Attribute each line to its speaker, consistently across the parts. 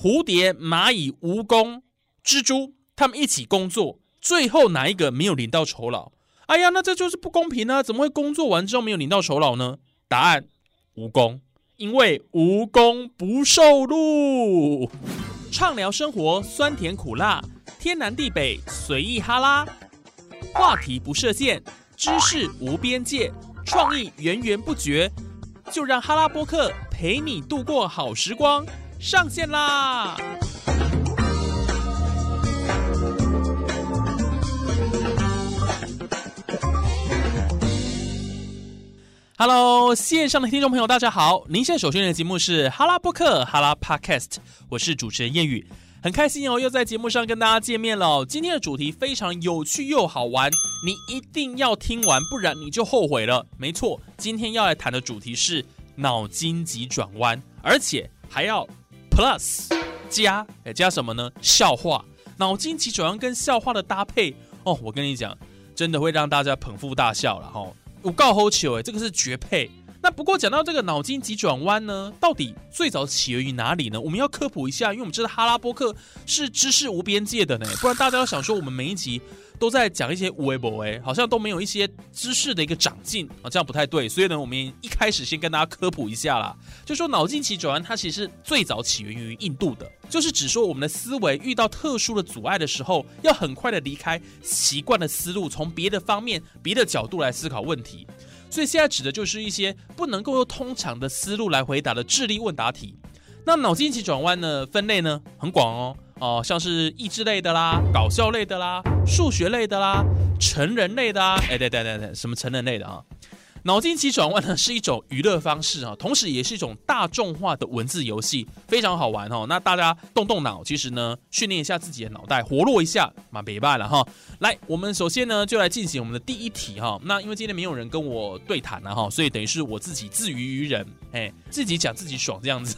Speaker 1: 蝴蝶、蚂蚁、蜈蚣、蜘蛛，他们一起工作，最后哪一个没有领到酬劳？哎呀，那这就是不公平啊！怎么会工作完之后没有领到酬劳呢？答案：蜈蚣，因为蜈蚣不受禄。畅聊生活，酸甜苦辣，天南地北，随意哈拉，话题不设限，知识无边界，创意源源不绝，就让哈拉播客陪你度过好时光。上线啦！Hello，线上的听众朋友，大家好！您现在收听的节目是哈拉播客哈拉 Podcast，我是主持人谚语，很开心哦，又在节目上跟大家见面了。今天的主题非常有趣又好玩，你一定要听完，不然你就后悔了。没错，今天要来谈的主题是脑筋急转弯，而且还要。Plus 加哎加什么呢？笑话，脑筋急转弯跟笑话的搭配哦，我跟你讲，真的会让大家捧腹大笑了哈。我告吼球哎，这个是绝配。那不过讲到这个脑筋急转弯呢，到底最早起源于哪里呢？我们要科普一下，因为我们知道哈拉波克是知识无边界的呢，不然大家要想说我们每一集。都在讲一些无为不为，好像都没有一些知识的一个长进啊，这样不太对。所以呢，我们一开始先跟大家科普一下啦，就说脑筋急转弯它其实最早起源于印度的，就是指说我们的思维遇到特殊的阻碍的时候，要很快的离开习惯的思路，从别的方面、别的角度来思考问题。所以现在指的就是一些不能够用通常的思路来回答的智力问答题。那脑筋急转弯呢，分类呢很广哦。哦，像是益智类的啦，搞笑类的啦，数学类的啦，成人类的啊，哎，对对对对，什么成人类的啊？脑筋急转弯呢是一种娱乐方式啊，同时也是一种大众化的文字游戏，非常好玩哦。那大家动动脑，其实呢，训练一下自己的脑袋，活络一下，蛮别办了哈。来，我们首先呢就来进行我们的第一题哈。那因为今天没有人跟我对谈了哈，所以等于是我自己自娱于人，哎，自己讲自己爽这样子，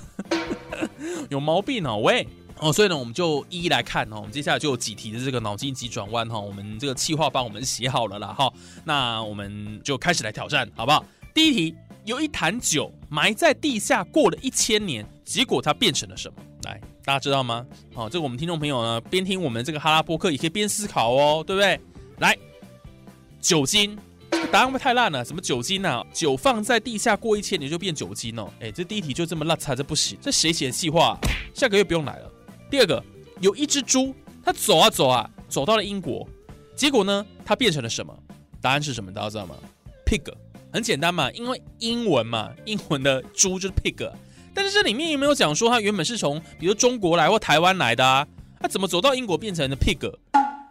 Speaker 1: 有毛病哦喂。哦，所以呢，我们就一一来看哦。我们接下来就有几题的这个脑筋急转弯哈，我们这个气话帮我们写好了啦哈。那我们就开始来挑战，好不好？第一题，有一坛酒埋在地下过了一千年，结果它变成了什么？来，大家知道吗？好，这个我们听众朋友呢，边听我们这个哈拉波克也可以边思考哦，对不对？来，酒精，答案会不太烂了？什么酒精呢？酒放在地下过一千年就变酒精哦？哎，这第一题就这么烂，差这不行，这谁写的细话？下个月不用来了。第二个，有一只猪，它走啊走啊，走到了英国，结果呢，它变成了什么？答案是什么？大家知道吗？pig，很简单嘛，因为英文嘛，英文的猪就是 pig。但是这里面有没有讲说它原本是从比如中国来或台湾来的啊？它怎么走到英国变成了 pig？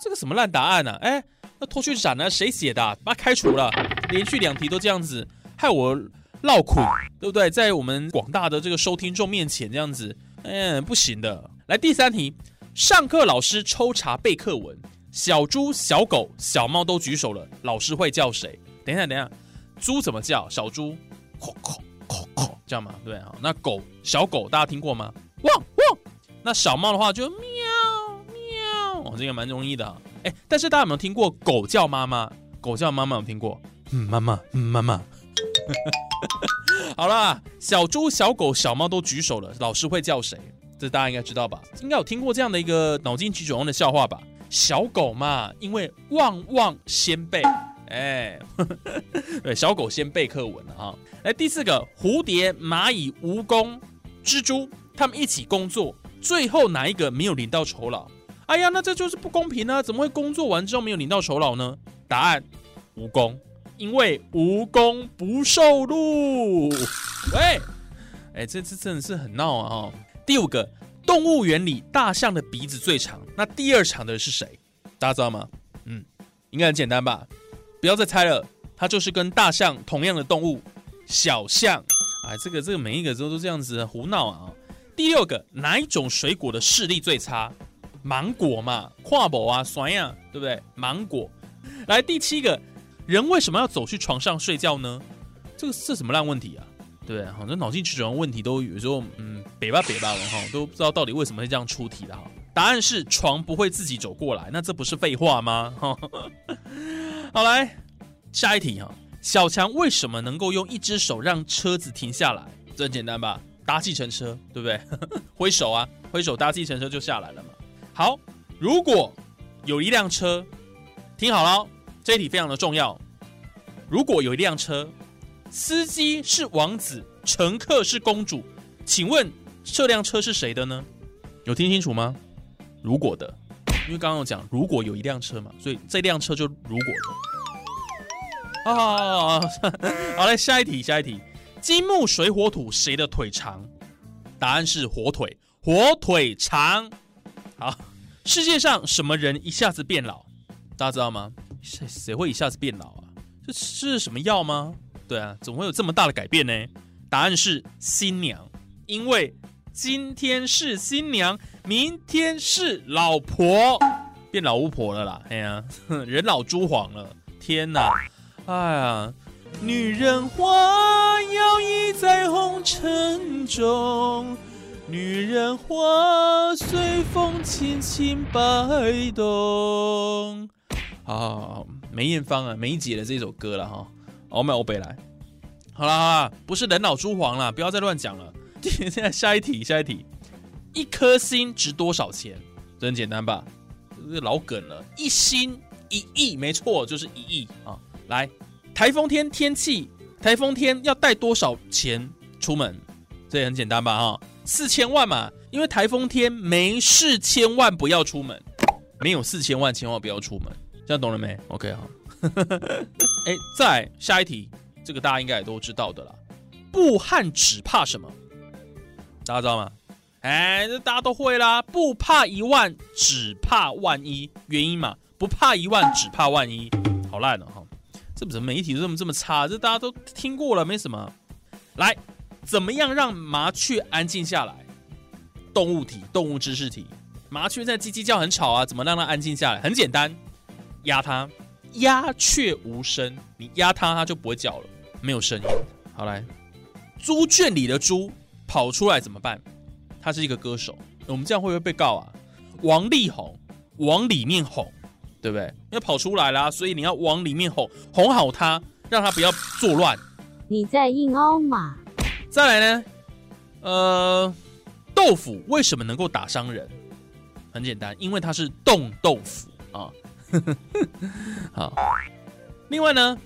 Speaker 1: 这个什么烂答案呢？哎，那拖去斩呢？谁写的？把它开除了。连续两题都这样子，害我闹苦，对不对？在我们广大的这个收听众面前这样子，嗯，不行的。来第三题，上课老师抽查背课文，小猪、小狗、小猫都举手了，老师会叫谁？等一下，等一下，猪怎么叫？小猪，吼吼吼吼，这样吗？对啊，那狗，小狗大家听过吗？汪汪。那小猫的话就喵喵，哦，这个蛮容易的。哎，但是大家有没有听过狗叫妈妈？狗叫妈妈有听过？嗯，妈妈，嗯，妈妈。好了，小猪、小狗、小猫都举手了，老师会叫谁？这大家应该知道吧？应该有听过这样的一个脑筋急转弯的笑话吧？小狗嘛，因为旺旺先背，哎，对，小狗先背课文了哈。来第四个，蝴蝶、蚂蚁、蜈蚣、蜘蛛，他们一起工作，最后哪一个没有领到酬劳？哎呀，那这就是不公平啊！怎么会工作完之后没有领到酬劳呢？答案，蜈蚣，因为无功不受禄。喂，哎，这次真的是很闹啊！哈。第五个，动物园里大象的鼻子最长，那第二长的是谁？大家知道吗？嗯，应该很简单吧？不要再猜了，它就是跟大象同样的动物，小象。哎，这个这个每一个都都这样子胡闹啊！第六个，哪一种水果的视力最差？芒果嘛，跨博啊，酸呀，对不对？芒果。来第七个，人为什么要走去床上睡觉呢？这个是什么烂问题啊？对，好像脑筋急转弯问题都有时候，嗯，北吧北吧了哈，都不知道到底为什么会这样出题的哈。答案是床不会自己走过来，那这不是废话吗？哈，好来下一题哈，小强为什么能够用一只手让车子停下来？这很简单吧？搭计程车，对不对？挥手啊，挥手搭计程车就下来了嘛。好，如果有一辆车，听好了，这一题非常的重要。如果有一辆车，司机是王子，乘客是公主，请问这辆车是谁的呢？有听清楚吗？如果的，因为刚刚有讲，如果有一辆车嘛，所以这辆车就如果的。啊，好嘞，下一题，下一题。金木水火土谁的腿长？答案是火腿，火腿长。好，世界上什么人一下子变老？大家知道吗？谁谁会一下子变老啊？这是什么药吗？对啊，怎么会有这么大的改变呢？答案是新娘，因为今天是新娘，明天是老婆，变老巫婆了啦。哎呀，人老珠黄了，天哪！哎呀。女人花摇曳在红尘中，女人花随风轻轻摆动。啊，梅艳芳啊，梅姐的这首歌了哈。我们欧北来，好啦好啦，不是人老珠黄了，不要再乱讲了。现在下一题，下一题，一颗心值多少钱？这很简单吧？这老梗了，一心一亿，没错，就是一亿啊。来。台风天天气，台风天要带多少钱出门？这也很简单吧？哈，四千万嘛。因为台风天没事，千万不要出门。没有四千万，千万不要出门。这样懂了没？OK 好。哎，再下一题，这个大家应该也都知道的啦。布汉只怕什么？大家知道吗？哎，这大家都会啦。不怕一万，只怕万一。原因嘛，不怕一万，只怕万一。好烂了哈。这怎么媒体这么这么差？这大家都听过了，没什么。来，怎么样让麻雀安静下来？动物题，动物知识题。麻雀在叽叽叫很吵啊，怎么让它安静下来？很简单，压它。鸦雀无声，你压它，它就不会叫了，没有声音。好来，猪圈里的猪跑出来怎么办？他是一个歌手，我们这样会不会被告啊？王力宏往里面哄。对不对？要跑出来啦，所以你要往里面哄，哄好它，让它不要作乱。
Speaker 2: 你在硬凹嘛？
Speaker 1: 再来呢？呃，豆腐为什么能够打伤人？很简单，因为它是冻豆腐啊。好，另外呢，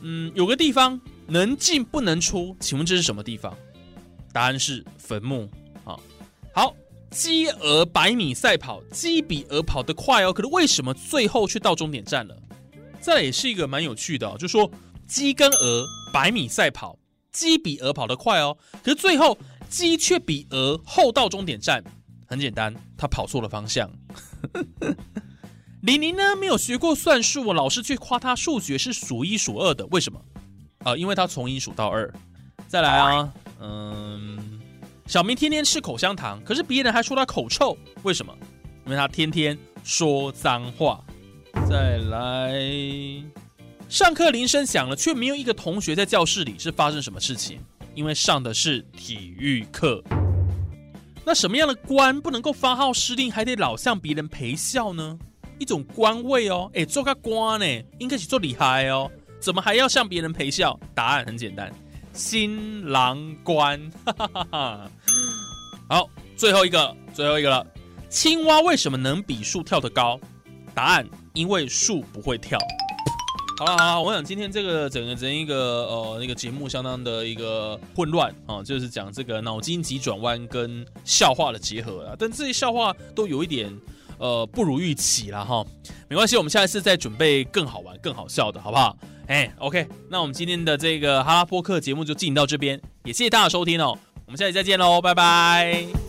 Speaker 1: 嗯，有个地方能进不能出，请问这是什么地方？答案是坟墓好。好。鸡鹅百米赛跑，鸡比鹅跑得快哦，可是为什么最后却到终点站了？这也是一个蛮有趣的，就说鸡跟鹅百米赛跑，鸡比鹅跑得快哦，可是最后鸡却比鹅后到终点站。很简单，他跑错了方向。李宁呢没有学过算术，老师却夸他数学是数一数二的，为什么？啊，因为他从一数到二。再来啊，嗯。小明天天吃口香糖，可是别人还说他口臭，为什么？因为他天天说脏话。再来，上课铃声响了，却没有一个同学在教室里，是发生什么事情？因为上的是体育课。那什么样的官不能够发号施令，还得老向别人陪笑呢？一种官位哦，哎，做个官呢，应该是做厉害哦，怎么还要向别人陪笑？答案很简单。新郎官，好，最后一个，最后一个了。青蛙为什么能比树跳得高？答案：因为树不会跳。好了好了，我想今天这个整个整一个呃那个节目相当的一个混乱啊，就是讲这个脑筋急转弯跟笑话的结合啊，但这些笑话都有一点呃不如预期了哈。没关系，我们下一次再准备更好玩、更好笑的，好不好？哎，OK，那我们今天的这个哈拉波克节目就进行到这边，也谢谢大家收听哦，我们下期再见喽，拜拜。